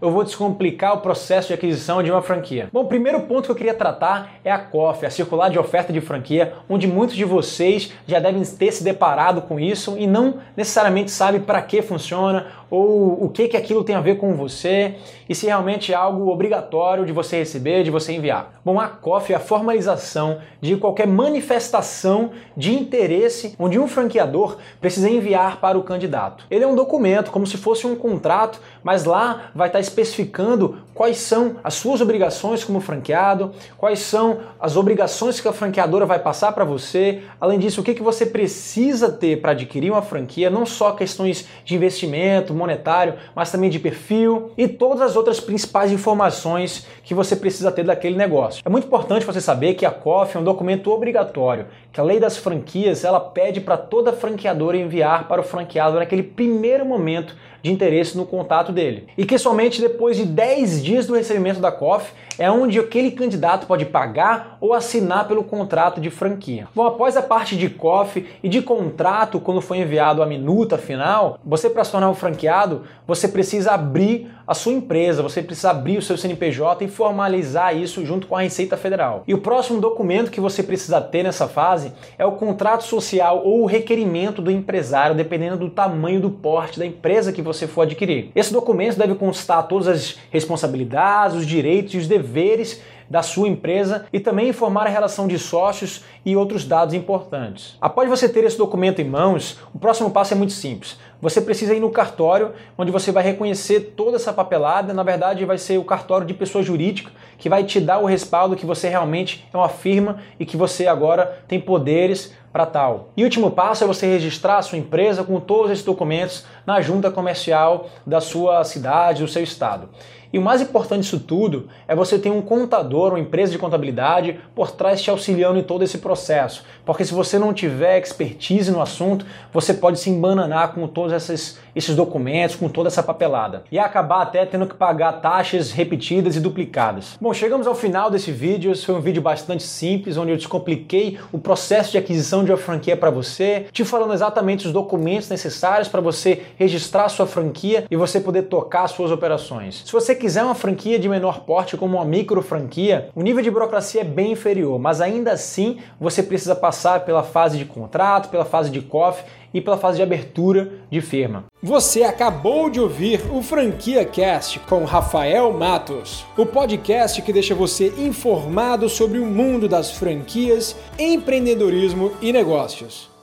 eu vou descomplicar o processo de aquisição de uma franquia. Bom, o primeiro ponto que eu queria tratar é a COF, a circular de oferta de franquia, onde muitos de vocês já devem ter se deparado com isso e não necessariamente sabem para que funciona ou o que que aquilo tem a ver com você e se realmente é algo obrigatório de você receber, de você enviar. Bom, a COF é a formalização de qualquer manifestação de interesse onde um franqueador precisa enviar para o candidato. Ele é um documento, como se fosse um contrato, mas lá vai estar especificando quais são as suas obrigações como franqueado, quais são as obrigações que a franqueadora vai passar para você. Além disso, o que, que você precisa ter para adquirir uma franquia, não só questões de investimento, monetário, mas também de perfil e todas as outras principais informações que você precisa ter daquele negócio. É muito importante você saber que a COF é um documento obrigatório, que a lei das franquias ela pede para toda franqueadora enviar para o franqueado naquele primeiro momento de interesse no contato dele. E que somente depois de 10 dias do recebimento da COF é onde aquele candidato pode pagar ou assinar pelo contrato de franquia. Bom, após a parte de COF e de contrato, quando foi enviado a minuta final, você para se tornar um franqueado, você precisa abrir a sua empresa, você precisa abrir o seu CNPJ e formalizar isso junto com a Receita Federal. E o próximo documento que você precisa ter nessa fase é o contrato social ou o requerimento do empresário, dependendo do tamanho do porte da empresa que você for adquirir. Esse documento deve constar todas as responsabilidades, os direitos e os deveres da sua empresa e também informar a relação de sócios e outros dados importantes. Após você ter esse documento em mãos, o próximo passo é muito simples. Você precisa ir no cartório, onde você vai reconhecer toda essa papelada. Na verdade, vai ser o cartório de pessoa jurídica que vai te dar o respaldo que você realmente é uma firma e que você agora tem poderes para tal. E o último passo é você registrar a sua empresa com todos esses documentos na junta comercial da sua cidade, do seu estado. E o mais importante disso tudo é você ter um contador, uma empresa de contabilidade por trás te auxiliando em todo esse processo. Porque se você não tiver expertise no assunto, você pode se embananar com todos esses, esses documentos, com toda essa papelada. E acabar até tendo que pagar taxas repetidas e duplicadas. Bom, chegamos ao final desse vídeo. Esse foi um vídeo bastante simples, onde eu descompliquei o processo de aquisição de uma franquia para você, te falando exatamente os documentos necessários para você registrar sua franquia e você poder tocar suas operações. Se você quiser uma franquia de menor porte, como uma micro franquia, o nível de burocracia é bem inferior, mas ainda assim você precisa passar pela fase de contrato, pela fase de COF e pela fase de abertura de firma. Você acabou de ouvir o Franquia Cast com Rafael Matos, o podcast que deixa você informado sobre o mundo das franquias, empreendedorismo e negócios.